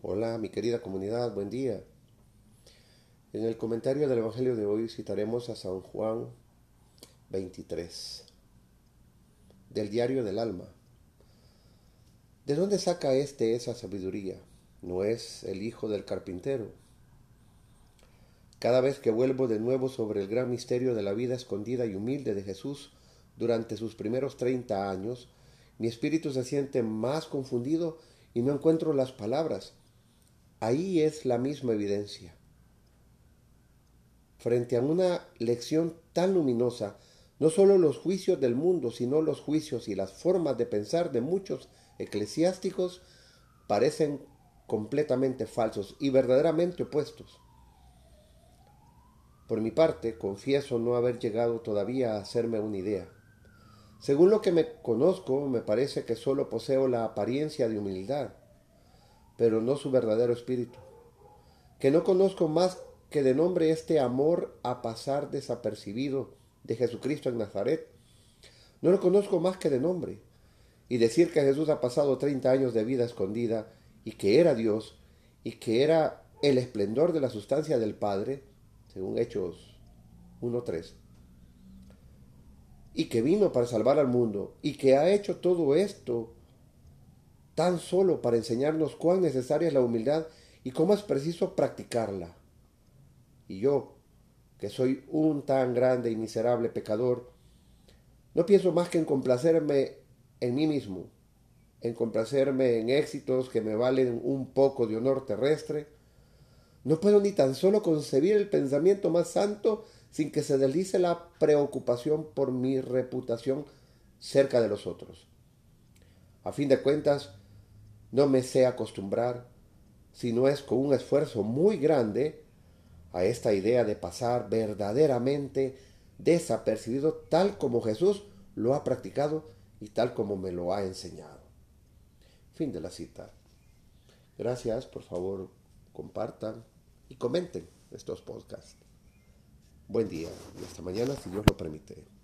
Hola, mi querida comunidad, buen día. En el comentario del Evangelio de hoy citaremos a San Juan 23, del diario del alma. ¿De dónde saca éste esa sabiduría? ¿No es el hijo del carpintero? Cada vez que vuelvo de nuevo sobre el gran misterio de la vida escondida y humilde de Jesús durante sus primeros treinta años, mi espíritu se siente más confundido y no encuentro las palabras Ahí es la misma evidencia. Frente a una lección tan luminosa, no solo los juicios del mundo, sino los juicios y las formas de pensar de muchos eclesiásticos parecen completamente falsos y verdaderamente opuestos. Por mi parte, confieso no haber llegado todavía a hacerme una idea. Según lo que me conozco, me parece que solo poseo la apariencia de humildad pero no su verdadero espíritu. Que no conozco más que de nombre este amor a pasar desapercibido de Jesucristo en Nazaret. No lo conozco más que de nombre. Y decir que Jesús ha pasado 30 años de vida escondida y que era Dios y que era el esplendor de la sustancia del Padre, según Hechos 1.3, y que vino para salvar al mundo y que ha hecho todo esto tan solo para enseñarnos cuán necesaria es la humildad y cómo es preciso practicarla. Y yo, que soy un tan grande y miserable pecador, no pienso más que en complacerme en mí mismo, en complacerme en éxitos que me valen un poco de honor terrestre. No puedo ni tan solo concebir el pensamiento más santo sin que se deslice la preocupación por mi reputación cerca de los otros. A fin de cuentas, no me sé acostumbrar, si no es con un esfuerzo muy grande, a esta idea de pasar verdaderamente desapercibido tal como Jesús lo ha practicado y tal como me lo ha enseñado. Fin de la cita. Gracias, por favor, compartan y comenten estos podcasts. Buen día y hasta mañana si Dios lo permite.